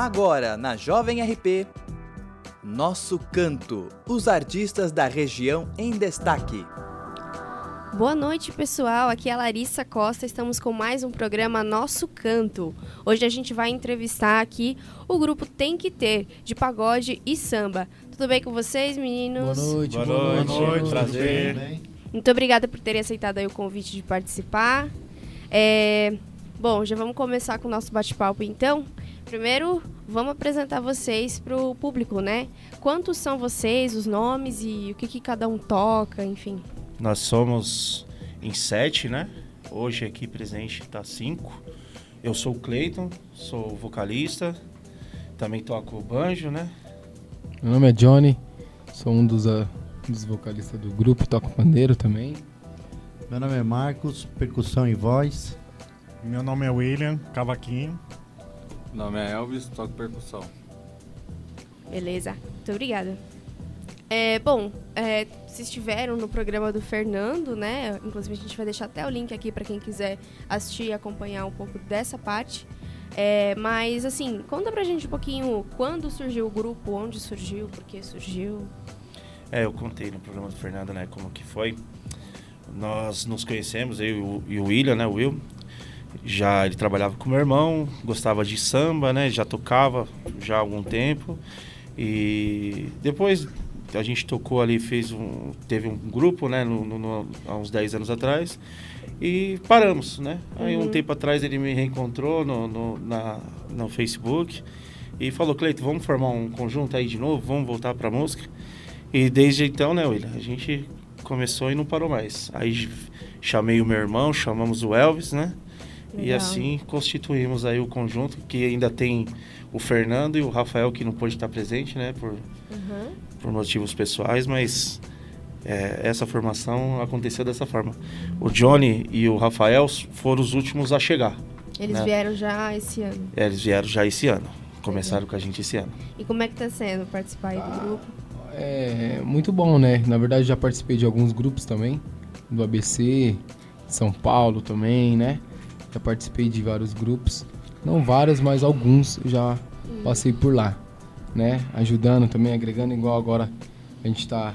Agora, na Jovem RP, Nosso Canto, os artistas da região em destaque. Boa noite, pessoal. Aqui é a Larissa Costa. Estamos com mais um programa Nosso Canto. Hoje a gente vai entrevistar aqui o grupo Tem Que Ter, de pagode e samba. Tudo bem com vocês, meninos? Boa noite, boa, boa noite. noite. noite. Prazer. Muito obrigada por terem aceitado aí o convite de participar. É... Bom, já vamos começar com o nosso bate-papo então. Primeiro, vamos apresentar vocês para o público, né? Quantos são vocês, os nomes e o que, que cada um toca, enfim. Nós somos em sete, né? Hoje aqui presente está cinco. Eu sou o Cleiton, sou vocalista, também toco banjo, né? Meu nome é Johnny, sou um dos, uh, dos vocalistas do grupo, toco pandeiro também. Meu nome é Marcos, percussão e voz. Meu nome é William, cavaquinho. Meu nome é Elvis, toco percussão. Beleza, muito obrigada. É, bom, é, vocês estiveram no programa do Fernando, né? Inclusive a gente vai deixar até o link aqui para quem quiser assistir e acompanhar um pouco dessa parte. É, mas assim, conta pra gente um pouquinho quando surgiu o grupo, onde surgiu, por que surgiu. É, eu contei no programa do Fernando, né, como que foi. Nós nos conhecemos, eu e o William, né, o Will. Já ele trabalhava com meu irmão, gostava de samba, né, já tocava já há algum tempo. E depois a gente tocou ali, fez um, teve um grupo, né, no, no, há uns 10 anos atrás, e paramos, né. Aí um Uhum. tempo atrás ele me reencontrou no, no, na, no Facebook e falou, Cleito, vamos formar um conjunto aí de novo, vamos voltar pra música. E desde então, né, William, a gente começou e não parou mais. Aí chamei o meu irmão, chamamos o Elvis, né, e assim constituímos aí o conjunto, que ainda tem o Fernando e o Rafael, que não pôde estar presente, né, por Uhum. por motivos pessoais, mas é, essa formação aconteceu dessa forma. O Johnny e o Rafael foram os últimos a chegar. Eles Né? vieram já esse ano. É, Eles vieram já esse ano. Começaram com a gente esse ano. E como é que tá sendo participar aí do grupo? É muito bom, né? Na verdade, já participei de alguns grupos também, do ABC, São Paulo também, né? Já participei de vários grupos. Não vários, mas alguns já passei por lá, né? Ajudando também, agregando, igual agora a gente tá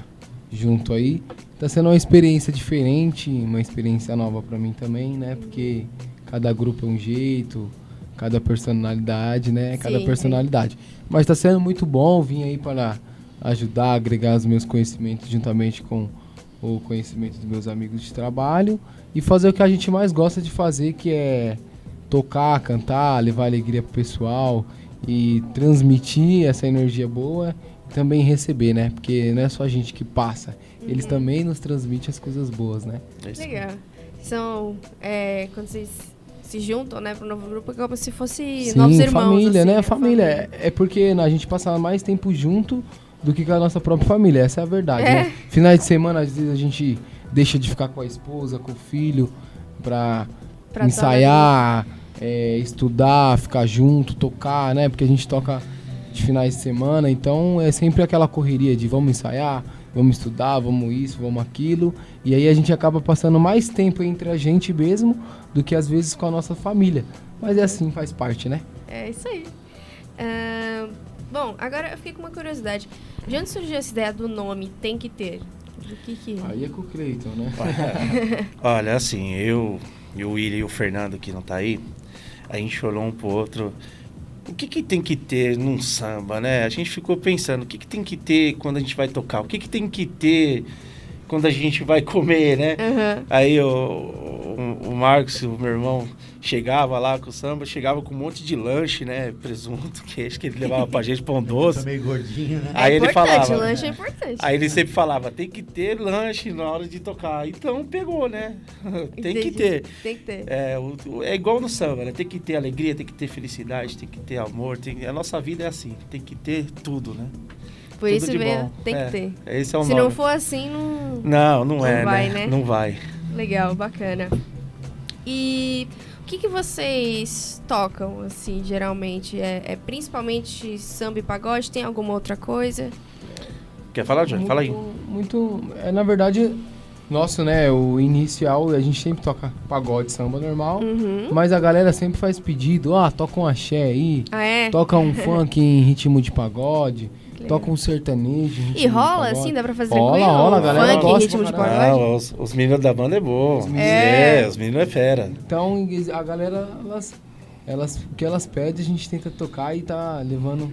junto aí. Tá sendo uma experiência diferente, uma experiência nova pra mim também, né? Porque cada grupo é um jeito, cada personalidade, né? Cada Sim, personalidade. Mas tá sendo muito bom vir aí para ajudar, agregar os meus conhecimentos juntamente com o conhecimento dos meus amigos de trabalho e fazer o que a gente mais gosta de fazer, que é tocar, cantar, levar alegria pro pessoal e transmitir essa energia boa e também receber, né? Porque não é só a gente que passa, eles Uhum. também nos transmitem as coisas boas, né? É. Legal. São, é, quando vocês se juntam, né, pro novo grupo, é como se fosse Sim, novos irmãos. família, assim, né? Família. É, é porque a gente passa mais tempo junto do que com a nossa própria família. Essa é a verdade, É. né? Finais de semana, às vezes, a gente deixa de ficar com a esposa, com o filho, pra, Pra ensaiar, é, estudar, ficar junto, tocar, né? Porque a gente toca de finais de semana, então é sempre aquela correria de vamos ensaiar, vamos estudar, vamos isso, vamos aquilo. E aí a gente acaba passando mais tempo entre a gente mesmo do que às vezes com a nossa família. Mas é assim, faz parte, né? É isso aí. Ahn, bom, agora eu fiquei com uma curiosidade. De onde surgiu essa ideia do nome Tem Que Ter? Do que que... Aí é com o Cleiton, né? Olha, assim, eu e o William e o Fernando, que não tá aí, a gente olhou um pro outro. O que, que tem que ter num samba, né? A gente ficou pensando, o que, que tem que ter quando a gente vai tocar? O que, que tem que ter quando a gente vai comer, né? Aham. Aí o, o, o Marcos, o meu irmão, chegava lá com o samba, chegava com um monte de lanche, né? Presunto, queijo, que ele levava pra gente, pão Tá doce. meio gordinho, né? Aí é ele falava. lanche é importante. Aí ele sempre falava, tem que ter lanche na hora de tocar. Então pegou, né? tem que ter. Tem que ter. É, o- é igual no samba, né? Tem que ter alegria, tem que ter felicidade, tem que ter amor. Tem, a nossa vida é assim, tem que ter tudo, né? Por tudo isso de veio, tem É, que ter. Esse é o Se nome. não for assim, não... Não, não, Não é, vai, né? né? Não vai. Legal, bacana. E o que, que vocês tocam, assim, geralmente? É, é principalmente samba e pagode? Tem alguma outra coisa? Quer falar, Johnny? Fala aí. Muito, é, na verdade, Nosso, né, o inicial, a gente sempre toca pagode, samba normal, Uhum. mas a galera sempre faz pedido, ah, toca um axé aí, Ah, é? toca um funk em ritmo de pagode. Toca um sertanejo E rola, assim? Dá pra fazer Rola, tranquilo? rola, a galera Funk, gosta ritmo de pagode? Ah, os, os meninos da banda é bom. meninos- É, É. os meninos é fera. Então, a galera, elas, elas, o que elas pedem, a gente tenta tocar e tá levando,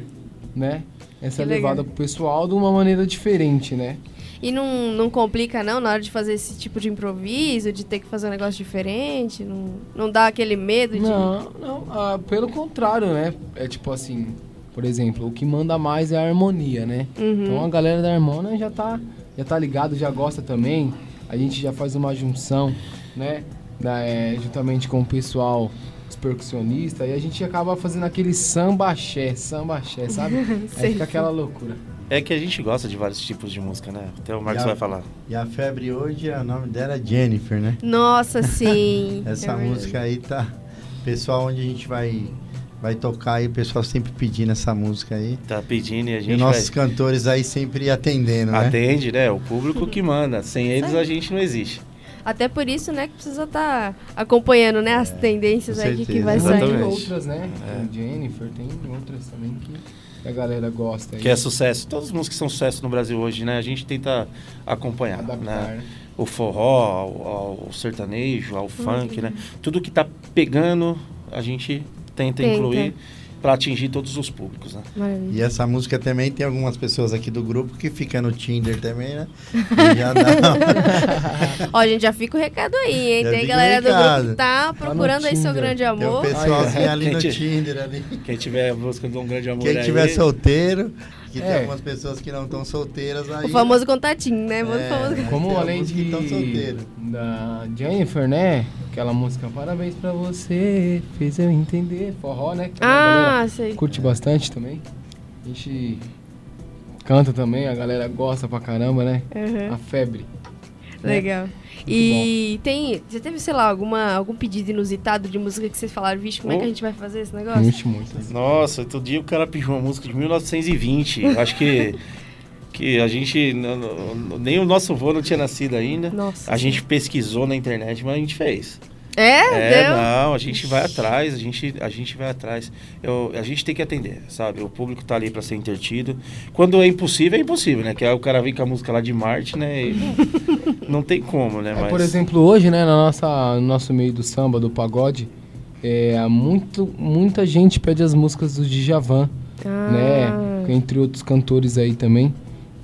né, essa Que legal. levada pro pessoal de uma maneira diferente, né? E não, não complica, não, na hora de fazer esse tipo de improviso, de ter que fazer um negócio diferente? Não, não dá aquele medo de... Não, não, ah, pelo contrário, né? É tipo assim, por exemplo, o que manda mais é a harmonia, né? Uhum. Então a galera da harmonia já tá, já tá ligado, já gosta também. A gente já faz uma junção, né? Da, é, juntamente com o pessoal, os percussionistas, e a gente acaba fazendo aquele samba axé, samba axé, sabe? Aí fica aquela loucura. É que a gente gosta de vários tipos de música, né? Até o Marcos a- vai falar. E a febre hoje, o nome dela é Jennifer, né? Nossa, sim. Essa É música aí tá. Pessoal, onde a gente vai, vai tocar aí, o pessoal sempre pedindo essa música aí. Tá pedindo e a E gente nossos vai... cantores aí sempre atendendo, né? Atende, né? O público que manda. Sem eles a gente não existe. Até por isso, né, que precisa estar acompanhando, né, as tendências com aí que, vai Tem sair. Exatamente. outras, né? É. Tem Jennifer, tem outras também que a galera gosta. aí. Que é sucesso. Todas as músicas que são sucesso no Brasil hoje, né? A gente tenta acompanhar, adaptar, né? né? O forró, ao, ao sertanejo, ao funk, Uhum. né? Tudo que tá pegando, a gente tenta, Tenta. incluir para atingir todos os públicos, né? Maravilha. E essa música também tem algumas pessoas aqui do grupo que ficam no Tinder também, né? E já dá. Ó, gente, já fica o recado aí, hein? Já Tem fica o galera do grupo que tá procurando aí seu grande Tem um amor. pessoalzinho ali no Gente. Tinder ali. Quem tiver buscando um grande amor Quem aí, tiver solteiro, que tem É. algumas pessoas que não estão solteiras aí. O famoso contatinho, né? É. famoso... Como Tem além alguns que de tão solteiros. da Jennifer, né? Aquela música Parabéns pra você, fez eu entender, forró, né? Ah, sei. curte bastante também. A gente canta também, a galera gosta pra caramba, né? Uhum. A febre. Né? Legal. E tem. Você teve, sei lá, alguma, algum pedido inusitado de música que vocês falaram, vixe, como é que a Oh. gente vai fazer esse negócio? Muito, muito. Nossa, outro dia o cara pediu uma música de 1920. Eu Acho que, que a gente. Nem o nosso vô não tinha nascido ainda. Nossa. A gente pesquisou na internet, mas a gente fez. É? É, Deu? não, a gente vai atrás, a gente, a gente vai atrás. Eu, a gente tem que atender, sabe? O público tá ali para ser intertido. Quando é impossível, é impossível, né? Que aí o cara vem com a música lá de Marte, né? E não, não tem como, né? É, Mas por exemplo, hoje, né, na nossa, no nosso meio do samba, do pagode, é, muito, muita gente pede as músicas do Djavan, Ah. né? Entre outros cantores aí também.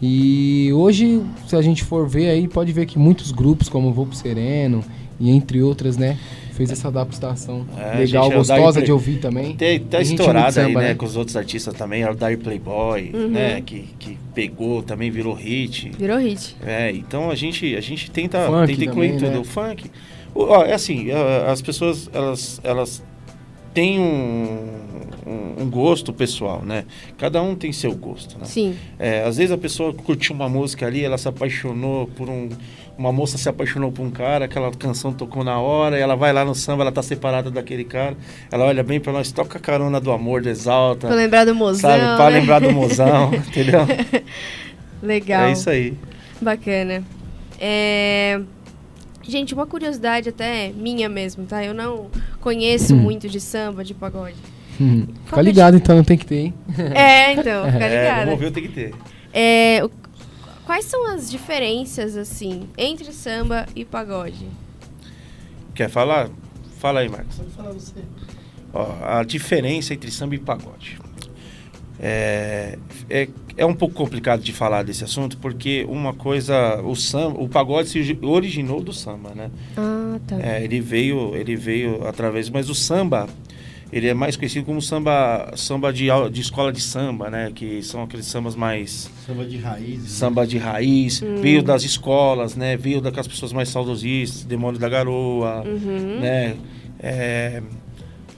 E hoje, se a gente for ver aí, pode ver que muitos grupos, como o Voo Sereno e entre outras, né? Fez essa adaptação É, legal, gente, é gostosa Daí- de ouvir também. tem, tá estourado aí, né? né? Com os outros artistas também. É o Dire Playboy, Uhum. né? Que, que pegou, também virou hit. Virou hit. É, então a gente, a gente tenta, Funk tenta incluir também, tudo. né? O funk. O- ó, é assim, as pessoas, elas, elas têm um, um, um gosto pessoal, né? Cada um tem seu gosto, né? Sim. É, às vezes a pessoa curtiu uma música ali, ela se apaixonou por um. Uma moça se apaixonou por um cara, aquela canção tocou na hora, e ela vai lá no samba, ela tá separada daquele cara. Ela olha bem pra nós, toca a carona do amor, do exalta. Pra lembrar do mozão, sabe? Pra né? lembrar do mozão, entendeu? Legal. É isso aí. Bacana. É... Gente, uma curiosidade até minha mesmo, tá? Eu não conheço Hum. muito de samba, de pagode. Hum, Fica é ligado então, não tem que ter, hein? É, então, fica É, ligada. vamos ver, tem que ter. É, o- quais são as diferenças, assim, entre samba e pagode? Quer falar? Fala aí, Marcos. Pode falar você. Ó, a diferença entre samba e pagode. É, é, é um pouco complicado de falar desse assunto, porque uma coisa, o samba, o pagode se originou do samba, né? Ah, tá. É, ele veio, ele veio através, mas o samba, ele é mais conhecido como samba, samba de, de escola de samba, né? Que são aqueles sambas mais Samba de raiz. né? samba de raiz, Hum. veio das escolas, né? Veio daquelas pessoas mais saudosistas, Demônio da Garoa, Uhum. né? É,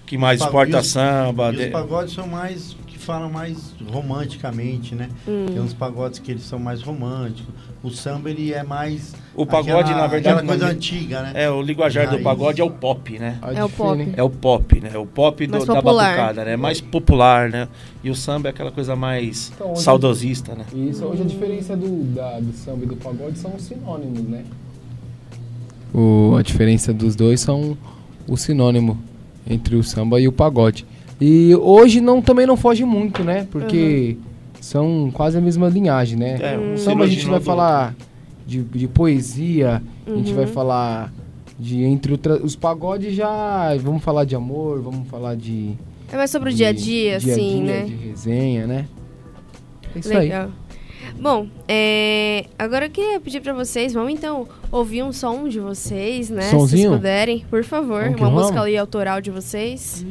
que mais exporta e os- samba. E de- os pagodes são mais falam mais romanticamente, né? Hum. Tem uns pagodes que eles são mais românticos. O samba ele é mais O pagode, aquela- na verdade, aquela coisa antiga, né? É, o linguajar do pagode é o pop, né? É o pop. É o pop, né? O pop do- da batucada, né? Mais popular, né? E o samba é aquela coisa mais Então, hoje- saudosista, né? Isso, hoje a diferença do, da- do samba e do pagode são os sinônimos, né? O, a diferença dos dois são o sinônimo entre o samba e o pagode. E hoje não, também não foge muito, né? Porque são quase a mesma linhagem, né? É, um samba a gente vai falar de, de poesia, a gente Uhum. vai falar de entre outra- os pagodes já vamos falar de amor, vamos falar de É mais sobre o dia a dia, de- assim, dia, né? De resenha, né? É isso aí. Legal. Bom, é, agora eu queria pedir pra vocês, vamos então ouvir um som de vocês, né? Se Sonzinho? vocês puderem, por favor. Vamos uma vamos. música ali autoral de vocês.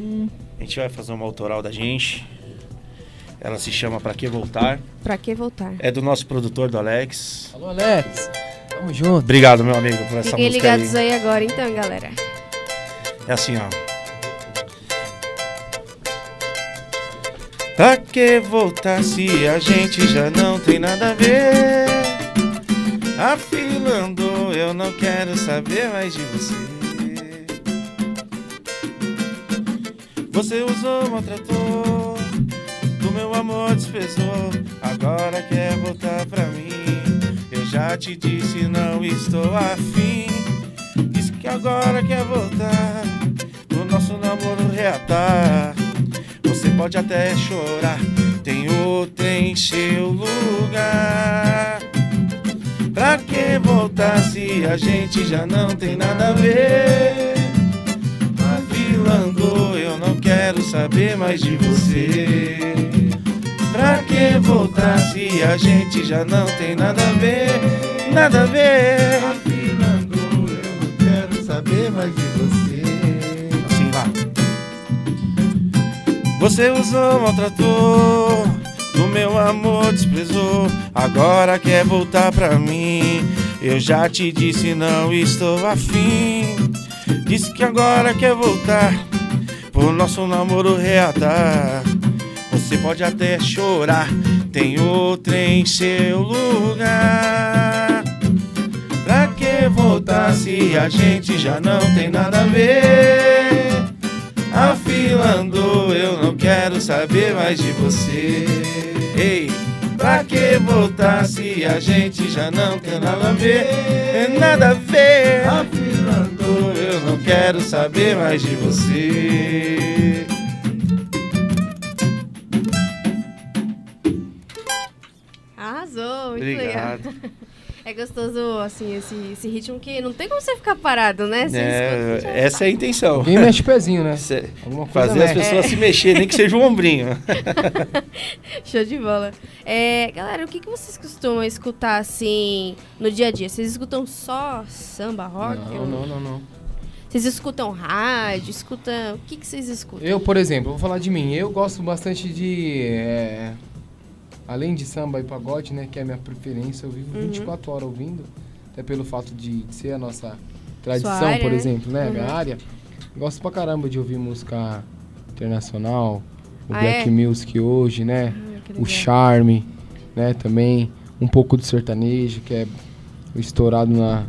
A gente vai fazer uma autoral da gente. Ela se chama Pra Que Voltar. Pra que voltar? É do nosso produtor, do Alex. Alô, Alex. Tamo junto. Obrigado, meu amigo, por essa Fiquem música ligados aí. aí agora então, galera. É assim, ó. Pra que voltar se a gente já não tem nada a ver? A fila andou, eu não quero saber mais de você. Você usou, maltratou, do meu amor desprezou. Agora quer voltar pra mim. Eu já te disse, não estou afim. Diz que agora quer voltar o nosso namoro reatar. Você pode até chorar, tem outra em seu lugar. Pra que voltar se a gente já não tem nada a ver? A vila andou, eu não quero saber mais de você. Pra que voltar se a gente já não tem nada a ver? Nada a ver. A fila andou, eu não quero saber mais de você. Assim lá. Você usou, maltratou, do meu amor desprezou. Agora quer voltar pra mim. Eu já te disse, não estou afim. Disse que agora quer voltar pro nosso namoro reatar. Você pode até chorar, tem outra em seu lugar. Pra que voltar se a gente já não tem nada a ver? A fila andou, eu não quero saber mais de você. Ei, pra que voltar se a gente já não tem nada a ver? É nada a ver. A fila andou, eu não quero saber mais de você. Arrasou, muito legal. É gostoso, assim, esse, esse ritmo que não tem como você ficar parado, né? Você É, escuta, essa é a intenção. Alguém mexe o pezinho, né? Cê- Alguma coisa Fazer as mexe. pessoas se mexerem, nem que seja um ombrinho. Show de bola. É, galera, o que, que vocês costumam escutar assim no dia a dia? Vocês escutam só samba, rock? Não, não, não, não. Vocês escutam rádio? Escutam. O que, que vocês escutam? Eu, por exemplo, vou falar de mim. Eu gosto bastante de. é, além de samba e pagode, né? Que é a minha preferência, eu vivo Uhum. 24 horas ouvindo. Até pelo fato de ser a nossa tradição, área, por né? exemplo, né? Minha Uhum. área. Gosto pra caramba de ouvir música internacional, o Ah, Black é? Music hoje, né? Que o charme, né? Também um pouco do sertanejo, que é estourado na,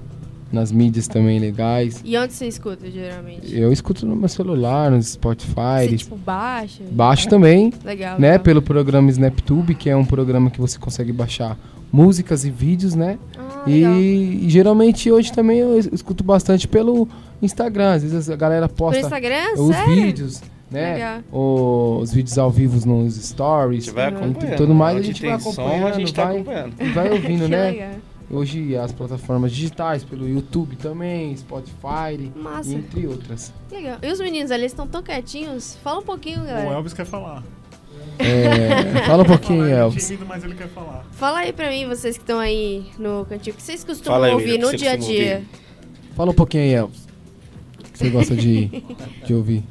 nas mídias também legais. E onde você escuta, geralmente? Eu escuto no meu celular, no Spotify, Você, tipo, baixa? baixo também, Legal. né? legal. Pelo programa SnapTube, que é um programa que você consegue baixar músicas e vídeos, né? Ah, legal. E, e geralmente hoje também eu es- escuto bastante pelo Instagram. Às vezes a galera Por posta Instagram? os Sério? vídeos, né? O- os vídeos ao vivo nos A stories. gente vai acompanhando. Tudo mais, a gente vai som, acompanhando, a gente tá vai- acompanhando. E vai ouvindo, que né? legal. Hoje as plataformas digitais, pelo YouTube também, Spotify, Massa. entre outras. Legal. E os meninos ali estão tão quietinhos? Fala um pouquinho, O galera. Elvis quer falar. É, fala um pouquinho, Falar, ele é Elvis. tímido, mas ele quer falar. Fala aí pra mim, vocês que estão aí no cantinho. O que vocês costumam aí, ouvir no dia a dia? ouvir. Fala um pouquinho aí, Elvis. O que você gosta de, de ouvir?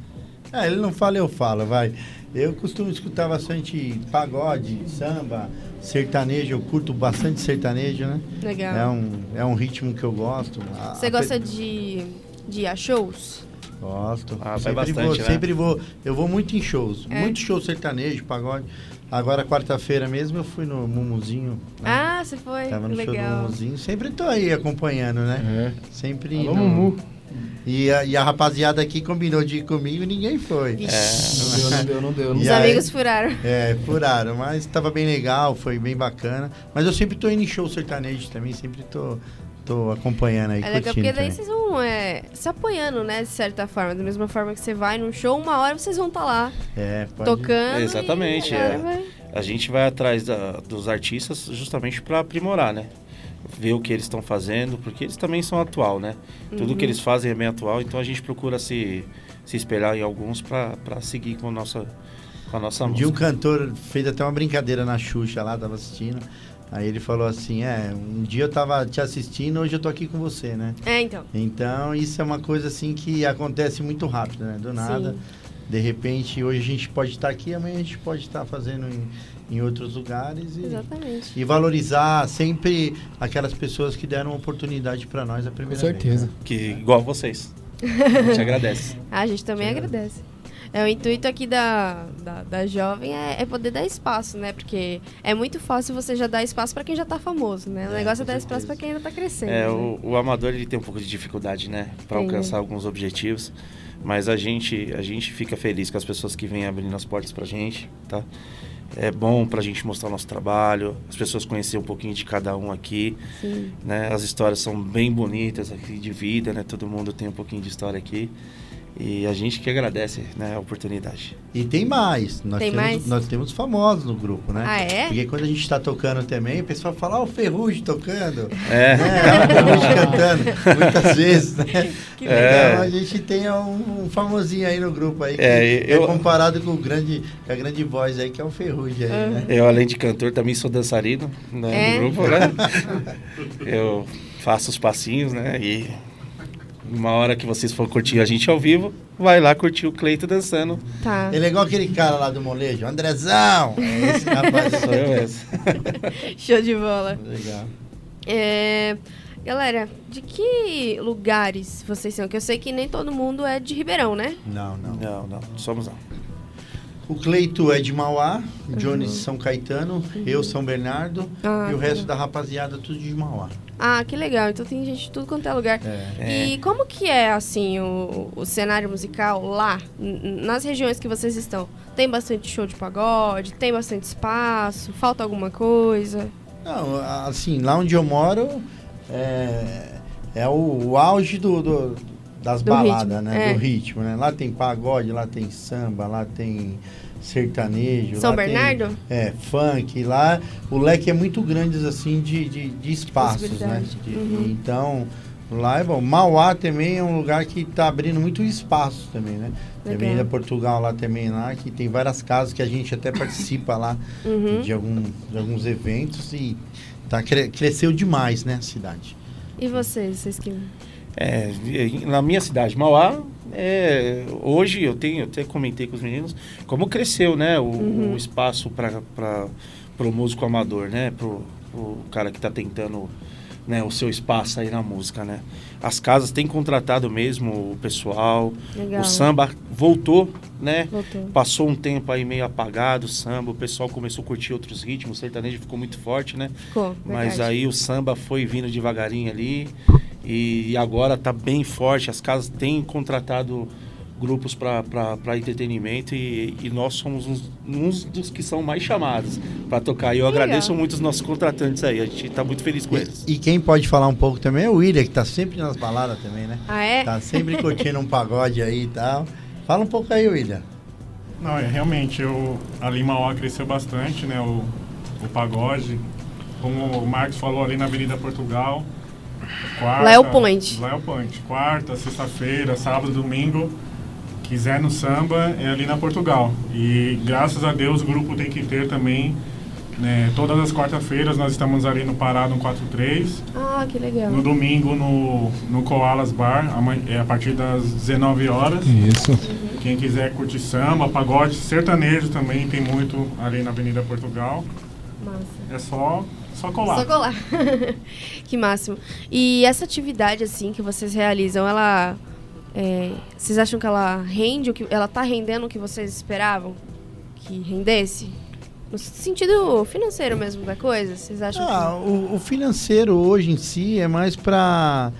Ah, ele não fala, eu falo, vai. Eu costumo escutar bastante pagode, samba, sertanejo. Eu curto bastante sertanejo, né? Legal. É um, é um ritmo que eu gosto. Você a- gosta de, de ir a shows? Gosto. Ah, sempre bastante, vou, né? sempre vou. Eu vou muito em shows. É? Muito show sertanejo, pagode. Agora, quarta-feira mesmo, eu fui no Mumuzinho. né? Ah, você foi? Tava no show do Legal. Mumuzinho. Sempre tô aí acompanhando, né? É. Sempre. Alô, no- Mumu. E a, e a rapaziada aqui combinou de ir comigo e ninguém foi. Vixe. Não deu, não deu, não deu. Não Os aí? amigos furaram. É, furaram, mas tava bem legal, foi bem bacana. Mas eu sempre tô indo em show sertanejo também, sempre tô, tô acompanhando aí, É legal curtindo porque daí também. vocês vão é, se apoiando, né, de certa forma. Da mesma forma que você vai num show, uma hora vocês vão estar lá É, pode... tocando. Exatamente, e é. vai- A gente vai atrás da- dos artistas justamente para aprimorar, né? Ver o que eles estão fazendo, porque eles também são atual, né? Tudo que eles fazem é bem atual, então a gente procura se, se espelhar em alguns para seguir com a nossa, com a nossa Um dia um música. cantor fez até uma brincadeira na Xuxa lá, tava assistindo. Aí ele falou assim, é, um dia eu tava te assistindo, hoje eu tô aqui com você, né? É, então. Então, isso é uma coisa assim que acontece muito rápido, né? Do nada. Sim. De repente, hoje a gente pode estar aqui, amanhã a gente pode estar fazendo em, em outros lugares. E, Exatamente. e valorizar sempre aquelas pessoas que deram oportunidade para nós a Com primeira certeza. vez. né? Que, igual vocês. A gente agradece. Ah, a gente também agradece. É, o intuito aqui da, da, da jovem é, é poder dar espaço, né? Porque é muito fácil você já dar espaço pra quem já tá famoso, né? O É, negócio é com dar espaço certeza. pra quem ainda tá crescendo. É, né? o, o amador ele tem um pouco de dificuldade, né, para alcançar alguns objetivos, mas a gente a gente fica feliz com as pessoas que vêm abrindo as portas pra gente, tá? É bom pra gente mostrar o nosso trabalho, as pessoas conhecer um pouquinho de cada um aqui, Sim. né? As histórias são bem bonitas aqui de vida, né? Todo mundo tem um pouquinho de história aqui. E a gente que agradece, né, a oportunidade. E tem mais. Nós, Tem temos, mais? nós temos famosos no grupo, né? Ah, é? Porque quando a gente está tocando também, o pessoal fala, ó, o Ferrugem tocando. É. É, o Ferrugem cantando, muitas vezes, né? Que É. Então a gente tem um, um famosinho aí no grupo aí, que É, é, eu- comparado com, o grande, com a grande voz aí, que é o Ferrugem aí, né? Eu, além de cantor, também sou dançarino né, É? do grupo, né? Eu faço os passinhos, né? E uma hora que vocês for curtir a gente ao vivo, vai lá curtir o Cleito dançando. Tá. Ele é igual aquele cara lá do molejo, Andrezão! É esse rapaz Sou eu mesmo. Show de bola. Legal. É, Galera, de que lugares vocês são? Que eu sei que nem todo mundo é de Ribeirão, né? Não, não. Não, não, somos não. O Cleito é de Mauá, o Jones de São Caetano, eu São Bernardo Ah, e o tá. resto da rapaziada tudo de Mauá. Ah, que legal. Então tem gente de tudo quanto é lugar. É. E como que é, assim, o, o cenário musical lá, n- nas regiões que vocês estão? Tem bastante show de pagode? Tem bastante espaço? Falta alguma coisa? Não, assim, lá onde eu moro é, é o, o auge do, do- das Do baladas, ritmo, né? é. Do ritmo, né? Lá tem pagode, lá tem samba, lá tem sertanejo. São lá tem, Bernardo? é, funk. Lá o leque é muito grande, assim, de, de, de espaços, né? De- Uhum. Então, lá é bom. Mauá também é um lugar que tá abrindo muito espaço também, né? Também da Portugal lá também, lá, que tem várias casas que a gente até participa lá Uhum. de, algum, de alguns eventos e tá, cre- cresceu demais, né, a cidade. E vocês, vocês que... É, na minha cidade, Mauá, é, hoje eu tenho, eu até comentei com os meninos, como cresceu, né, o, Uhum. o espaço para o músico amador, né, pro, pro cara que está tentando né, o seu espaço aí na música, né. As casas têm contratado mesmo o pessoal, Legal. o samba voltou, né, Voltou. Passou um tempo aí meio apagado o samba, o pessoal começou a curtir outros ritmos, o sertanejo ficou muito forte, né? Ficou, Mas aí o samba foi vindo devagarinho ali e agora tá bem forte. As casas têm contratado grupos para entretenimento e, e nós somos uns, uns dos que são mais chamados para tocar. E eu Legal. agradeço muito os nossos contratantes aí, a gente tá muito feliz com eles. E, e quem pode falar um pouco também é o William, que tá sempre nas baladas também, né? Ah, é? Tá sempre curtindo um pagode aí e tal. Fala um pouco aí, William. Não, é, realmente, eu, ali em Mauá cresceu bastante, né, o, o pagode. Como o Marcos falou, ali na Avenida Portugal. Quarta, Lá é o point. Lá é o point. Quarta, sexta-feira, sábado, domingo. Quiser no samba, é ali na Portugal. E graças a Deus o grupo tem que ter também. Né, todas as quarta-feiras nós estamos ali no Pará no 43. Ah, que legal. No domingo no, no Koalas Bar, é a partir das 19 horas. Isso. Quem quiser curtir samba, pagode, sertanejo também tem muito ali na Avenida Portugal. Massa. É só, só colar. Só colar. que máximo. E essa atividade, assim, que vocês realizam, ela... é, vocês acham que ela rende o que... Ela tá rendendo o que vocês esperavam que rendesse? No sentido financeiro mesmo da coisa? Vocês acham Ah, o, o financeiro hoje em si é mais para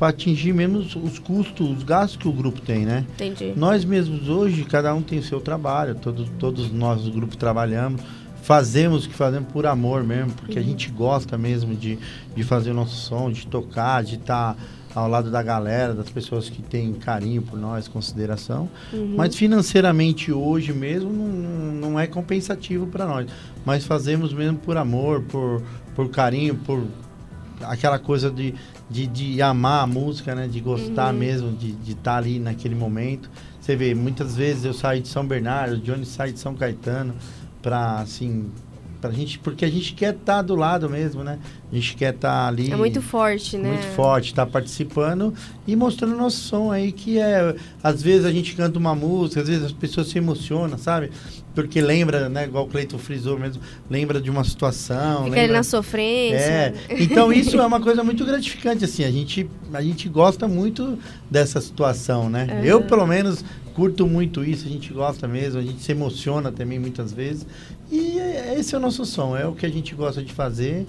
atingir mesmo os, os custos, os gastos que o grupo tem, né? que... Entendi. Nós mesmos hoje, cada um tem o seu trabalho, todos, todos nós do grupo trabalhamos, fazemos o que fazemos por amor mesmo, porque a gente gosta mesmo de, de fazer o nosso som, de tocar, de estar ao lado da galera, das pessoas que têm carinho por nós, consideração. Mas financeiramente hoje mesmo não, não é compensativo para nós. Mas fazemos mesmo por amor, por, por carinho, por aquela coisa de, de, de amar a música, né? De gostar mesmo, de estar ali naquele momento. Você vê, muitas vezes eu saio de São Bernardo, o Johnny sai de São Caetano, pra, assim, pra gente, porque a gente quer estar do lado mesmo, né? A gente quer estar ali... É muito forte, né? Muito forte, tá participando e mostrando nosso som aí, que é. Às vezes a gente canta uma música, às vezes as pessoas se emocionam, sabe? Porque lembra, né? Igual o Cleiton frisou mesmo, lembra de uma situação. Fica lembra... na sofrência. É, então isso é uma coisa muito gratificante, assim, a gente, a gente gosta muito dessa situação, né? Aham. Eu, pelo menos, curto muito isso, a gente gosta mesmo, a gente se emociona também muitas vezes. E é- esse é o nosso som, é o que a gente gosta de fazer,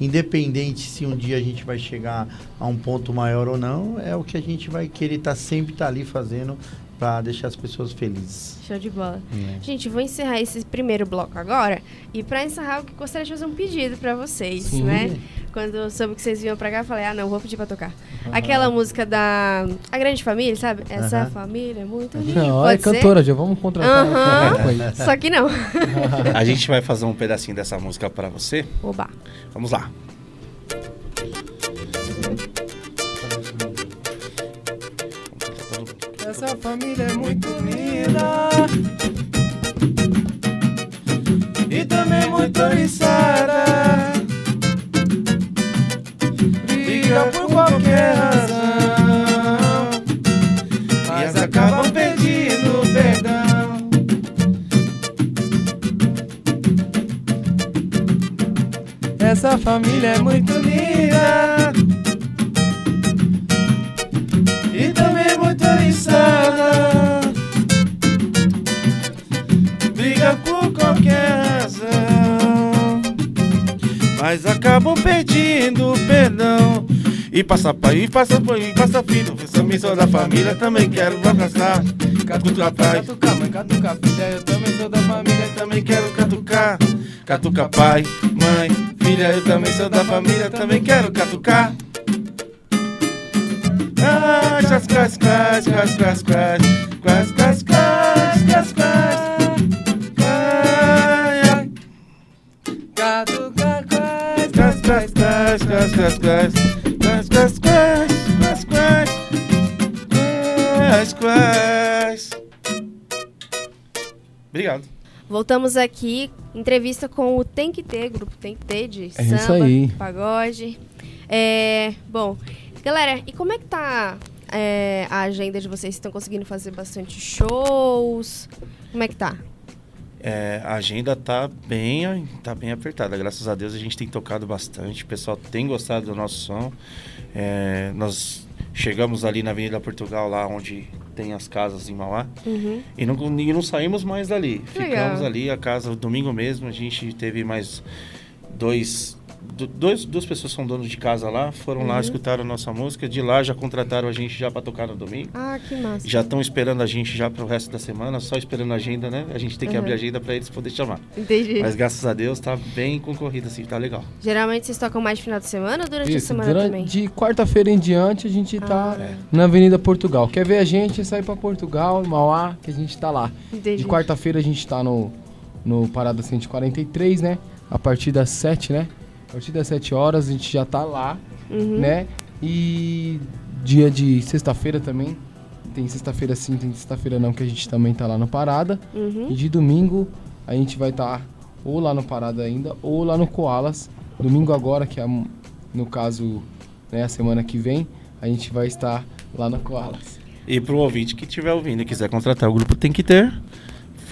independente se um dia a gente vai chegar a um ponto maior ou não, é o que a gente vai querer estar sempre estar ali fazendo para deixar as pessoas felizes. Show de bola. né? Gente, vou encerrar esse primeiro bloco agora. E pra encerrar, eu gostaria de fazer um pedido pra vocês, Sim. né? Quando eu soube que vocês vinham pra cá, eu falei, ah, não, vou pedir pra tocar. Aquela música da A Grande Família, sabe? Essa Aham. família é muito unida. Não, é ser? cantora, já vamos contratar. Ela isso. Só que não. A gente vai fazer um pedacinho dessa música pra você. Oba. Vamos lá. Essa família é muito unida E também muito oriçada. Briga por qualquer razão. Mas acabam pedindo perdão. Essa família é muito unida também. Briga por qualquer razão, mas acabam pedindo perdão. E passa pai, e passa pai, e passa filho. Essa missão da família também quero abraçar. Catuca pai, Catuca, mãe, catuca, filha, eu também sou da família. também quero catucar. Catuca pai, mãe, filha, eu também sou da família, também quero catucar. Ah, quas, quas, quas, quas, quas, quas, quas, quas, quas, quas, quas, quas. Obrigado. Voltamos aqui, entrevista com o Tem Que Ter, grupo Tem Que Ter, de É isso samba, aí. pagode. É, bom, galera, e como é que tá é, a agenda de vocês? Estão conseguindo fazer bastante shows? Como é que tá? É, a agenda tá bem, tá bem apertada. Graças a Deus a gente tem tocado bastante. O pessoal tem gostado do nosso som. É, nós chegamos ali na Avenida Portugal, lá onde tem as casas em Mauá. Uhum. E não, e não saímos mais dali. Legal. Ficamos ali, a casa, domingo mesmo, a gente teve mais dois. Do- Dois, duas pessoas são donos de casa lá, foram lá, escutaram a nossa música. De lá já contrataram a gente já para tocar no domingo. Ah, que massa. Já estão esperando a gente já para o resto da semana, só esperando a agenda, né? A gente tem que Uhum. abrir a agenda para eles poder chamar. Entendi. Mas graças a Deus tá bem concorrido assim, tá legal. Geralmente vocês tocam mais de final de semana ou durante a Isso, semana durante- também? de quarta-feira em diante a gente tá Ah. na Avenida Portugal. Quer ver a gente? Sai pra Portugal, Mauá, que a gente tá lá. Entendi. De quarta-feira a gente tá no, no Parada 143, né? A partir das 7, né? A partir das 7 horas a gente já tá lá, Uhum. né? E dia de sexta-feira também. Tem sexta-feira sim, tem sexta-feira não, que a gente também tá lá no Parada. Uhum. E de domingo a gente vai estar ou lá no Parada ainda, ou lá no Koalas. Domingo agora, que é no caso, né, a semana que vem, a gente vai estar lá no Koalas. E pro ouvinte que estiver ouvindo e quiser contratar o grupo tem que ter,